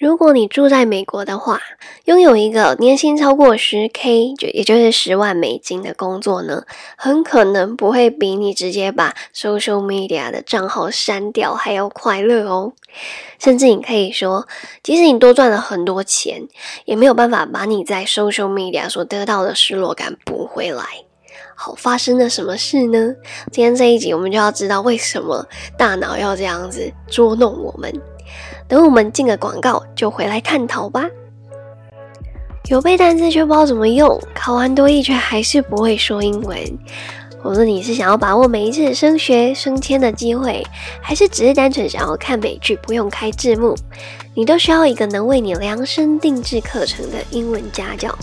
如果你住在美国的话，拥有一个年薪超过十 K，就也就是十万美金的工作呢，很可能不会比你直接把 social media 的账号删掉还要快乐哦。甚至你可以说，即使你多赚了很多钱，也没有办法把你在 social media 所得到的失落感补回来。好，发生了什么事呢？今天这一集我们就要知道为什么大脑要这样子捉弄我们。等我们进了广告，就回来探讨吧。有背单词却不知道怎么用，考完多译却还是不会说英文。无论你是想要把握每一次升学升迁的机会，还是只是单纯想要看美剧不用开字幕，你都需要一个能为你量身定制课程的英文家教。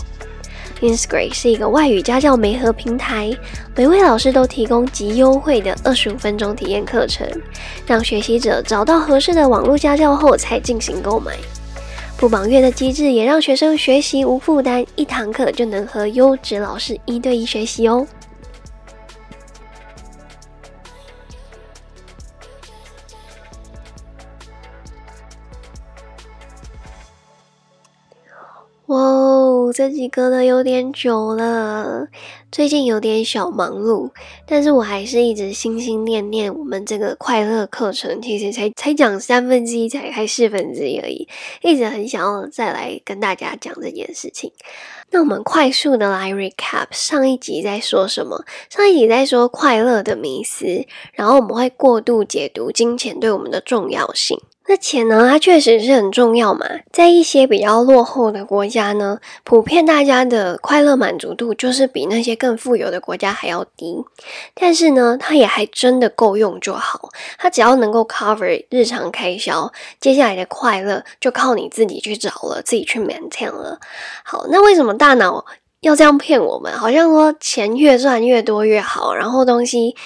Insgre 是一个外语家教媒合平台，每位老师都提供极优惠的二十五分钟体验课程，让学习者找到合适的网络家教后才进行购买。不绑月的机制也让学生学习无负担，一堂课就能和优质老师一对一学习哦。哇这集隔的有点久了，最近有点小忙碌，但是我还是一直心心念念我们这个快乐课程，其实才才讲三分之一，才开四分之一而已，一直很想要再来跟大家讲这件事情。那我们快速的来 recap 上一集在说什么？上一集在说快乐的迷思，然后我们会过度解读金钱对我们的重要性。那钱呢？它确实是很重要嘛。在一些比较落后的国家呢，普遍大家的快乐满足度就是比那些更富有的国家还要低。但是呢，它也还真的够用就好。它只要能够 cover 日常开销，接下来的快乐就靠你自己去找了，自己去 maintain 了。好，那为什么大脑要这样骗我们？好像说钱越赚越多越好，然后东西。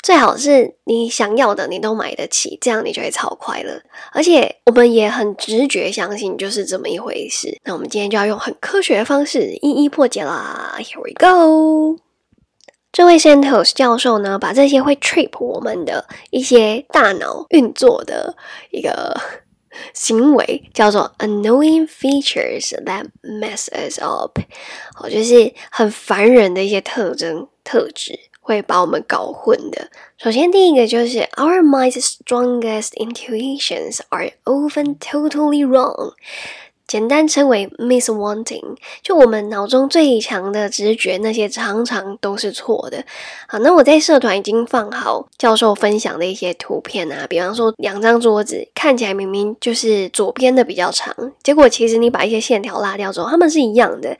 最好是你想要的，你都买得起，这样你就会超快乐。而且我们也很直觉相信就是这么一回事。那我们今天就要用很科学的方式一一破解啦。Here we go。这位 Santos 教授呢，把这些会 trip 我们的一些大脑运作的一个行为，叫做 annoying features that mess us up，哦，就是很烦人的一些特征特质。会把我们搞混的。首先，第一个就是 Our mind's strongest intuitions are often totally wrong，简单称为 Miss Wanting，。就我们脑中最强的直觉，那些常常都是错的。好，那我在社团已经放好教授分享的一些图片啊，比方说两张桌子看起来明明就是左边的比较长，结果其实你把一些线条拉掉之后，它们是一样的。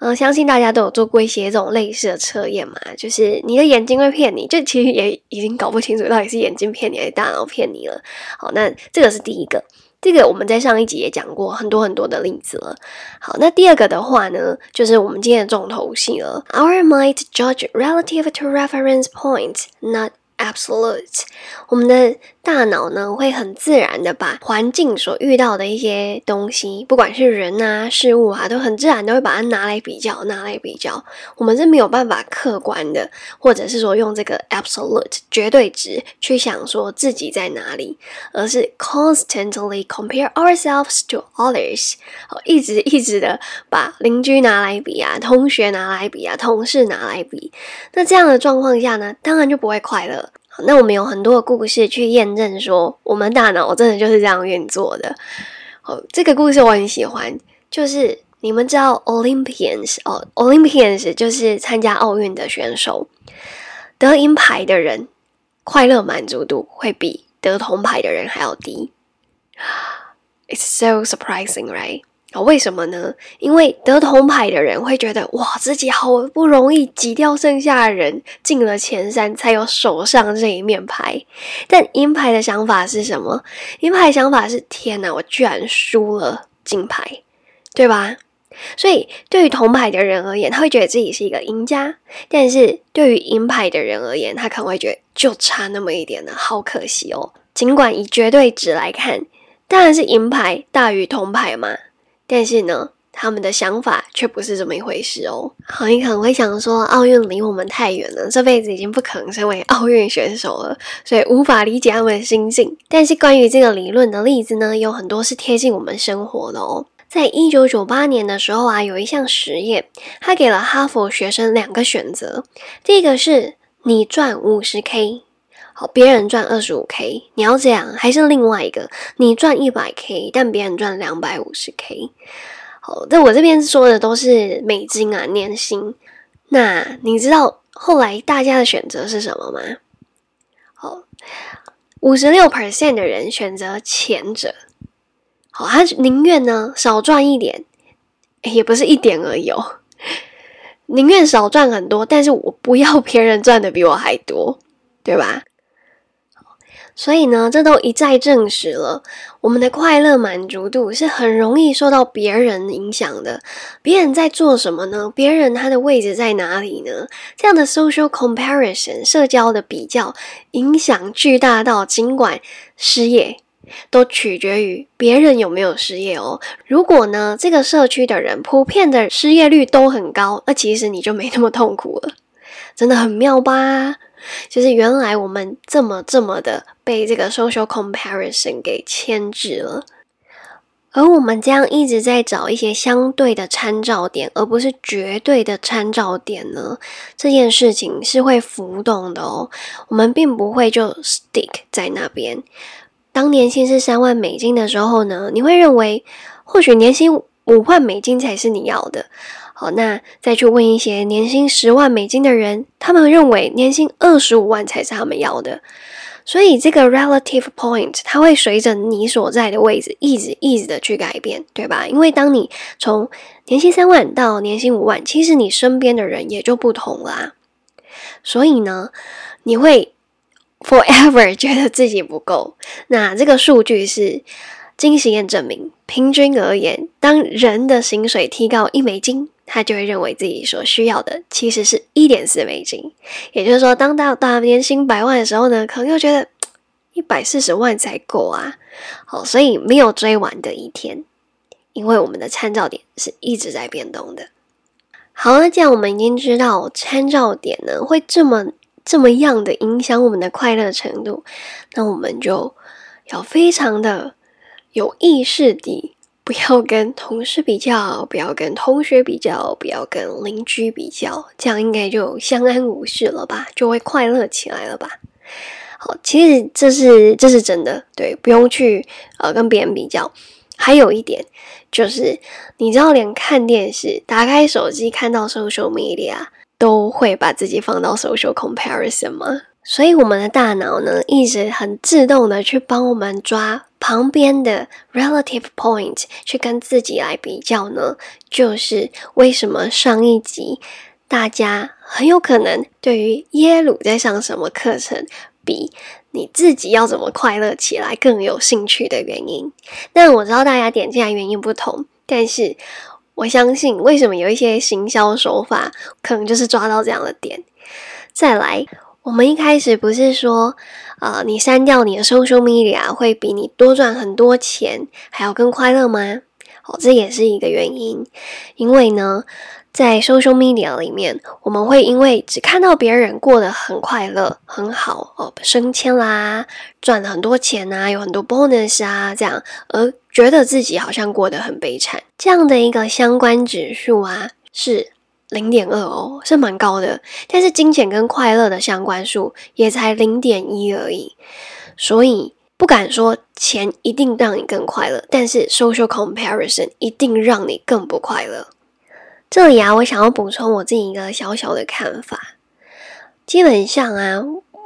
嗯，相信大家都有做过一些这种类似的测验嘛，就是你的眼睛会骗你，就其实也已经搞不清楚到底是眼睛骗你还是大脑骗你了。好，那这个是第一个，这个我们在上一集也讲过很多很多的例子了。好，那第二个的话呢，就是我们今天的重头戏了。Our might judge relative to reference points, not absolute。我们的大脑呢，会很自然的把环境所遇到的一些东西，不管是人啊、事物啊，都很自然都会把它拿来比较，拿来比较。我们是没有办法客观的，或者是说用这个 absolute 绝对值去想说自己在哪里，而是 constantly compare ourselves to others，好，一直一直的把邻居拿来比啊，同学拿来比啊，同事拿来比。那这样的状况下呢，当然就不会快乐。那我们有很多的故事去验证说，我们大脑真的就是这样运作的。哦，这个故事我很喜欢，就是你们知道 Olympians 哦，Olympians 就是参加奥运的选手，得银牌的人快乐满足度会比得铜牌的人还要低。It's so surprising, right? 啊，为什么呢？因为得铜牌的人会觉得哇，自己好不容易挤掉剩下的人进了前三，才有手上这一面牌。但银牌的想法是什么？银牌想法是天哪，我居然输了金牌，对吧？所以对于铜牌的人而言，他会觉得自己是一个赢家；但是对于银牌的人而言，他可能会觉得就差那么一点了，好可惜哦。尽管以绝对值来看，当然是银牌大于铜牌嘛。但是呢，他们的想法却不是这么一回事哦。好，你可能会想说，奥运离我们太远了，这辈子已经不可能成为奥运选手了，所以无法理解他们的心境。但是关于这个理论的例子呢，有很多是贴近我们生活的哦。在一九九八年的时候啊，有一项实验，他给了哈佛学生两个选择，第一个是你赚五十 K。好，别人赚二十五 k，你要这样，还是另外一个，你赚一百 k，但别人赚两百五十 k。好，在我这边说的都是美金啊，年薪。那你知道后来大家的选择是什么吗？好，五十六 percent 的人选择前者。好，他宁愿呢少赚一点，也不是一点而已哦，宁愿少赚很多，但是我不要别人赚的比我还多，对吧？所以呢，这都一再证实了，我们的快乐满足度是很容易受到别人影响的。别人在做什么呢？别人他的位置在哪里呢？这样的 social comparison 社交的比较，影响巨大到，尽管失业都取决于别人有没有失业哦。如果呢，这个社区的人普遍的失业率都很高，那其实你就没那么痛苦了，真的很妙吧？就是原来我们这么这么的被这个 social comparison 给牵制了，而我们这样一直在找一些相对的参照点，而不是绝对的参照点呢？这件事情是会浮动的哦，我们并不会就 stick 在那边。当年薪是三万美金的时候呢，你会认为或许年薪五万美金才是你要的。好，那再去问一些年薪十万美金的人，他们认为年薪二十五万才是他们要的。所以这个 relative point 它会随着你所在的位置一直一直的去改变，对吧？因为当你从年薪三万到年薪五万，其实你身边的人也就不同啦。所以呢，你会 forever 觉得自己不够。那这个数据是经实验证明，平均而言，当人的薪水提高一美金。他就会认为自己所需要的其实是一点四美金，也就是说，当到大年薪百万的时候呢，可能又觉得一百四十万才够啊。好，所以没有追完的一天，因为我们的参照点是一直在变动的。好那既然我们已经知道参照点呢会这么这么样的影响我们的快乐程度，那我们就要非常的有意识地。不要跟同事比较，不要跟同学比较，不要跟邻居比较，这样应该就相安无事了吧？就会快乐起来了吧？好，其实这是这是真的，对，不用去呃跟别人比较。还有一点就是，你知道，连看电视、打开手机看到 social media 都会把自己放到 social comparison 吗？所以我们的大脑呢，一直很自动的去帮我们抓旁边的 relative point，去跟自己来比较呢。就是为什么上一集大家很有可能对于耶鲁在上什么课程，比你自己要怎么快乐起来更有兴趣的原因。但我知道大家点进来原因不同，但是我相信为什么有一些行销手法，可能就是抓到这样的点。再来。我们一开始不是说，呃，你删掉你的 social media 会比你多赚很多钱，还要更快乐吗？哦，这也是一个原因。因为呢，在 social media 里面，我们会因为只看到别人过得很快乐、很好哦，升迁啦，赚了很多钱啊，有很多 bonus 啊，这样，而觉得自己好像过得很悲惨。这样的一个相关指数啊，是。零点二哦，是蛮高的，但是金钱跟快乐的相关数也才零点一而已，所以不敢说钱一定让你更快乐，但是 social comparison 一定让你更不快乐。这里啊，我想要补充我自己一个小小的看法，基本上啊，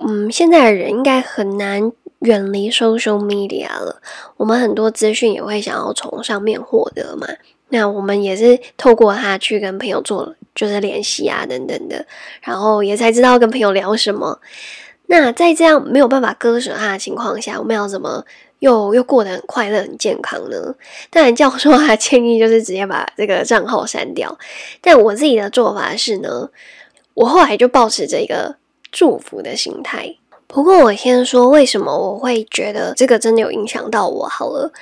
嗯，现在的人应该很难远离 social media 了，我们很多资讯也会想要从上面获得嘛。那我们也是透过它去跟朋友做，就是联系啊等等的，然后也才知道跟朋友聊什么。那在这样没有办法割舍他的情况下，我们要怎么又又过得很快乐、很健康呢？当然，教授他建议就是直接把这个账号删掉。但我自己的做法是呢，我后来就保持着一个祝福的心态。不过我先说为什么我会觉得这个真的有影响到我好了，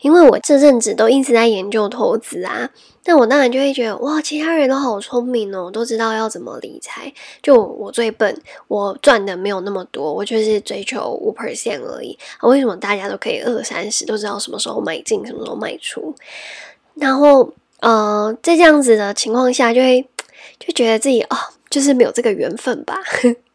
因为我这阵子都一直在研究投资啊，那我当然就会觉得哇，其他人都好聪明哦，都知道要怎么理财，就我最笨，我赚的没有那么多，我就是追求五 percent 而已。啊为什么大家都可以二三十，都知道什么时候买进，什么时候卖出？然后呃，在这样子的情况下，就会就觉得自己哦，就是没有这个缘分吧。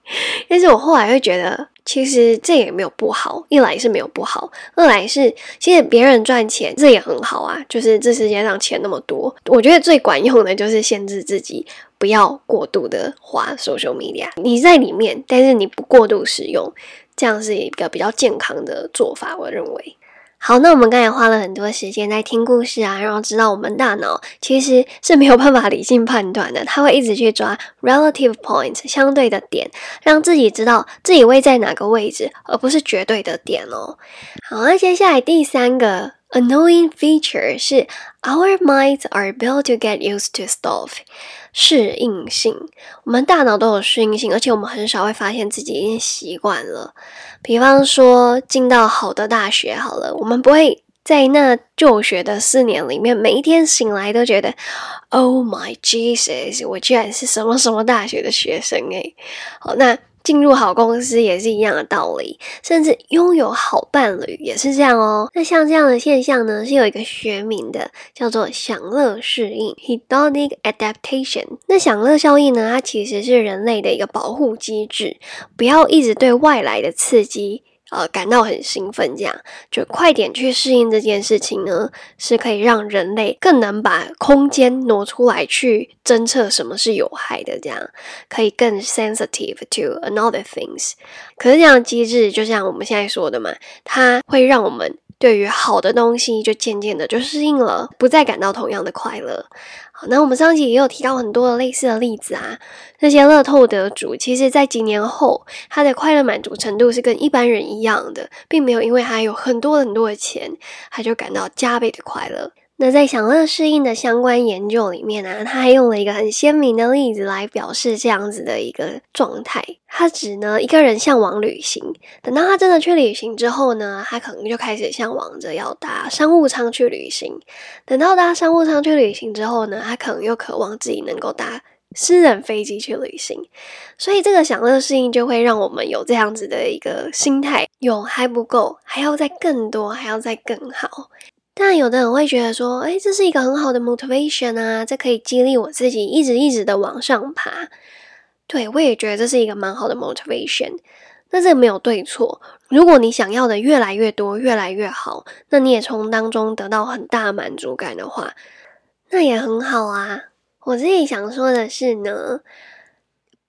但是我后来会觉得，其实这也没有不好。一来是没有不好，二来是其实别人赚钱这也很好啊。就是这世界上钱那么多，我觉得最管用的就是限制自己不要过度的花 social media。你在里面，但是你不过度使用，这样是一个比较健康的做法。我认为。好，那我们刚才花了很多时间在听故事啊，然后知道我们大脑其实是没有办法理性判断的，它会一直去抓 relative point 相对的点，让自己知道自己位在哪个位置，而不是绝对的点哦。好，那接下来第三个 annoying feature 是 our minds are built to get used to stuff。适应性，我们大脑都有适应性，而且我们很少会发现自己已经习惯了。比方说，进到好的大学好了，我们不会在那就学的四年里面，每一天醒来都觉得，Oh my Jesus，我居然是什么什么大学的学生诶。好，那。进入好公司也是一样的道理，甚至拥有好伴侣也是这样哦。那像这样的现象呢，是有一个学名的，叫做享乐适应 （hedonic adaptation）。那享乐效应呢，它其实是人类的一个保护机制，不要一直对外来的刺激。呃，感到很兴奋，这样就快点去适应这件事情呢，是可以让人类更能把空间挪出来去侦测什么是有害的，这样可以更 sensitive to another things。可是这样机制，就像我们现在说的嘛，它会让我们。对于好的东西，就渐渐的就适应了，不再感到同样的快乐。好，那我们上集也有提到很多的类似的例子啊。那些乐透得主，其实在几年后，他的快乐满足程度是跟一般人一样的，并没有因为他有很多很多的钱，他就感到加倍的快乐。那在享乐适应的相关研究里面呢，他还用了一个很鲜明的例子来表示这样子的一个状态。他指呢一个人向往旅行，等到他真的去旅行之后呢，他可能就开始向往着要搭商务舱去旅行。等到搭商务舱去旅行之后呢，他可能又渴望自己能够搭私人飞机去旅行。所以这个享乐适应就会让我们有这样子的一个心态：有还不够，还要再更多，还要再更好。但有的人会觉得说，哎，这是一个很好的 motivation 啊，这可以激励我自己一直一直的往上爬。对我也觉得这是一个蛮好的 motivation。那这个没有对错。如果你想要的越来越多，越来越好，那你也从当中得到很大满足感的话，那也很好啊。我自己想说的是呢，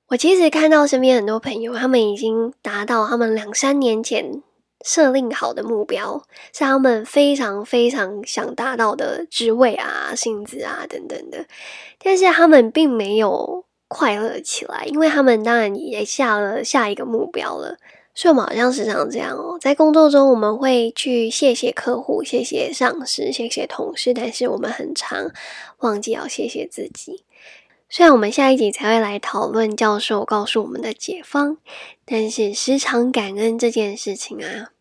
我其实看到身边很多朋友，他们已经达到他们两三年前。设定好的目标是他们非常非常想达到的职位啊、薪资啊等等的，但是他们并没有快乐起来，因为他们当然也下了下一个目标了。所以，我们好像时常这样哦，在工作中我们会去谢谢客户、谢谢上司、谢谢同事，但是我们很常忘记要谢谢自己。虽然我们下一集才会来讨论教授告诉我们的解方，但是时常感恩这件事情啊，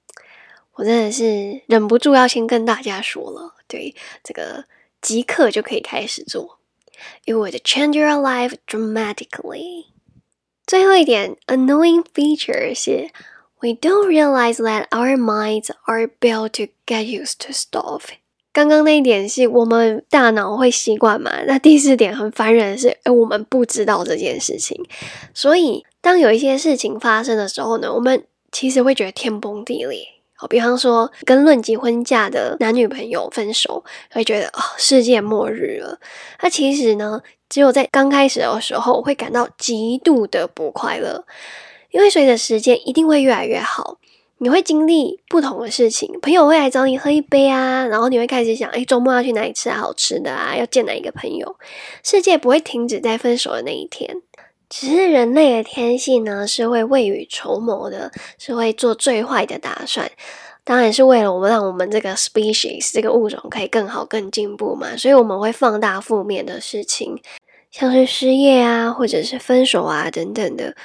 我真的是忍不住要先跟大家说了。对，这个即刻就可以开始做，It would change your life dramatically。最后一点，annoying feature 是，we don't realize that our minds are built to get used to stuff。刚刚那一点是我们大脑会习惯嘛？那第四点很烦人的是，哎，我们不知道这件事情，所以当有一些事情发生的时候呢，我们其实会觉得天崩地裂。好，比方说跟论及婚嫁的男女朋友分手，会觉得哦，世界末日了。那其实呢，只有在刚开始的时候会感到极度的不快乐，因为随着时间一定会越来越好。你会经历不同的事情，朋友会来找你喝一杯啊，然后你会开始想，哎，周末要去哪里吃好吃的啊？要见哪一个朋友？世界不会停止在分手的那一天，只是人类的天性呢，是会未雨绸缪的，是会做最坏的打算。当然是为了我们让我们这个 species 这个物种可以更好、更进步嘛，所以我们会放大负面的事情，像是失业啊，或者是分手啊等等的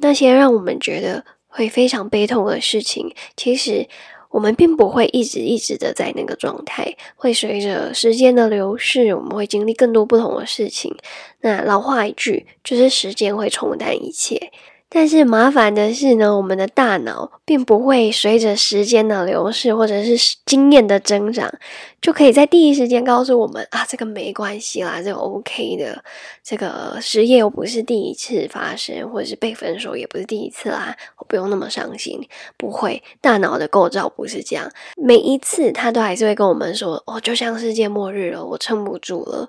那些让我们觉得。会非常悲痛的事情，其实我们并不会一直一直的在那个状态，会随着时间的流逝，我们会经历更多不同的事情。那老话一句，就是时间会冲淡一切。但是麻烦的是呢，我们的大脑并不会随着时间的流逝或者是经验的增长，就可以在第一时间告诉我们啊，这个没关系啦，这个 OK 的，这个失业又不是第一次发生，或者是被分手也不是第一次啦，我不用那么伤心。不会，大脑的构造不是这样，每一次他都还是会跟我们说，哦，就像世界末日了，我撑不住了。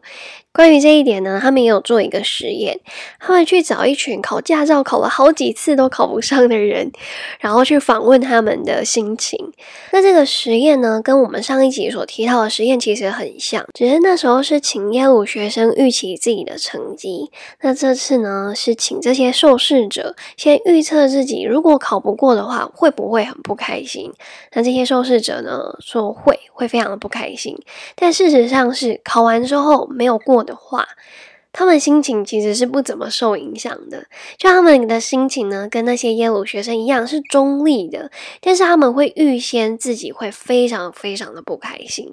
关于这一点呢，他们也有做一个实验，他们去找一群考驾照考了好几次都考不上的人，然后去访问他们的心情。那这个实验呢，跟我们上一集所提到的实验其实很像，只是那时候是请耶鲁学生预期自己的成绩，那这次呢是请这些受试者先预测自己如果考不过的话会不会很不开心。那这些受试者呢说会，会非常的不开心，但事实上是考完之后没有过。的话，他们心情其实是不怎么受影响的。就他们的心情呢，跟那些耶鲁学生一样是中立的，但是他们会预先自己会非常非常的不开心。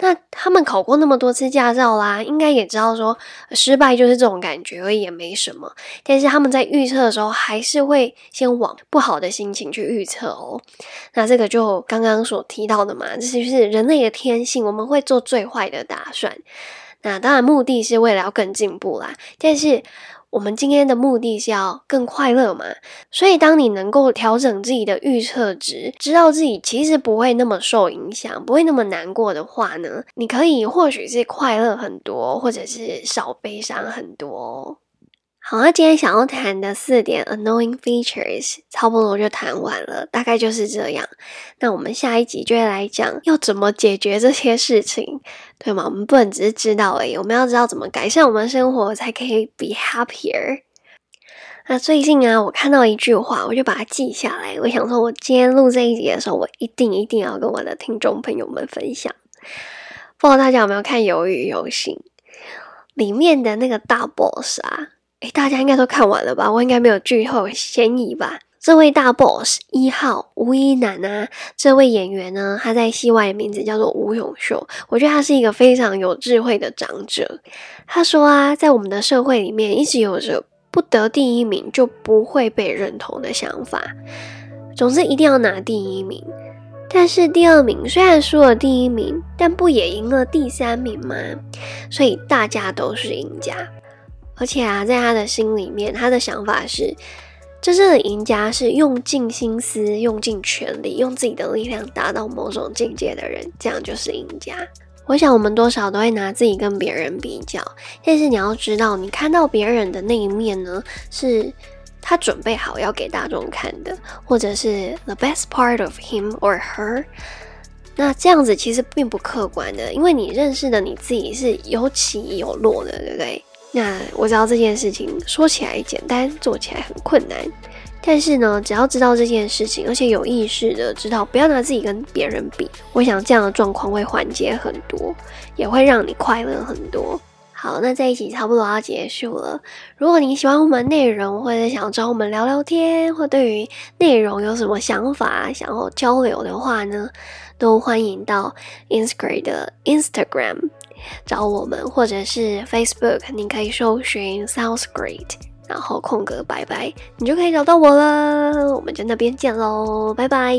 那他们考过那么多次驾照啦，应该也知道说失败就是这种感觉而已，也没什么。但是他们在预测的时候，还是会先往不好的心情去预测哦。那这个就刚刚所提到的嘛，这就是人类的天性，我们会做最坏的打算。那当然，目的是为了要更进步啦。但是我们今天的目的是要更快乐嘛？所以，当你能够调整自己的预测值，知道自己其实不会那么受影响，不会那么难过的话呢，你可以或许是快乐很多，或者是少悲伤很多。好，那今天想要谈的四点 annoying features 差不多就谈完了，大概就是这样。那我们下一集就会来讲要怎么解决这些事情，对吗？我们不能只是知道而已，我们要知道怎么改善我们的生活，才可以 be happier。那最近啊，我看到一句话，我就把它记下来。我想说，我今天录这一集的时候，我一定一定要跟我的听众朋友们分享。不知道大家有没有看《鱿鱼游戏》里面的那个大 boss 啊？哎，大家应该都看完了吧？我应该没有剧透嫌疑吧？这位大 boss 一号吴一男啊，这位演员呢，他在戏外的名字叫做吴永秀。我觉得他是一个非常有智慧的长者。他说啊，在我们的社会里面，一直有着不得第一名就不会被认同的想法，总之一定要拿第一名。但是第二名虽然输了第一名，但不也赢了第三名吗？所以大家都是赢家。而且啊，在他的心里面，他的想法是，真正的赢家是用尽心思、用尽全力、用自己的力量达到某种境界的人，这样就是赢家。我想我们多少都会拿自己跟别人比较，但是你要知道，你看到别人的那一面呢，是他准备好要给大众看的，或者是 the best part of him or her。那这样子其实并不客观的，因为你认识的你自己是有起有落的，对不对？那我知道这件事情说起来简单，做起来很困难。但是呢，只要知道这件事情，而且有意识的知道不要拿自己跟别人比，我想这样的状况会缓解很多，也会让你快乐很多。好，那这一集差不多要结束了。如果你喜欢我们内容，或者想找我们聊聊天，或对于内容有什么想法想要交流的话呢，都欢迎到 Instagram 的 Instagram。找我们，或者是 Facebook，你可以搜寻 Sounds Great，然后空格拜拜，你就可以找到我了。我们就那边见喽，拜拜。